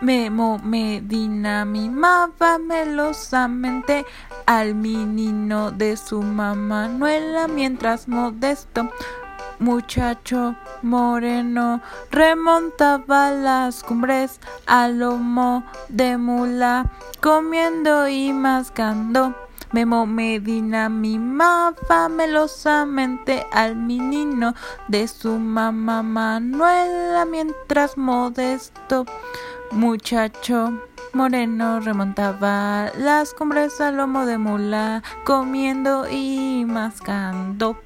Memo Medina mimaba melosamente al menino de su mamá Manuela mientras modesto muchacho moreno remontaba las cumbres al lomo de mula comiendo y mascando. Memo Medina mimaba melosamente al menino de su mamá Manuela mientras modesto muchacho moreno remontaba las cumbres al lomo de mula, comiendo y mascando.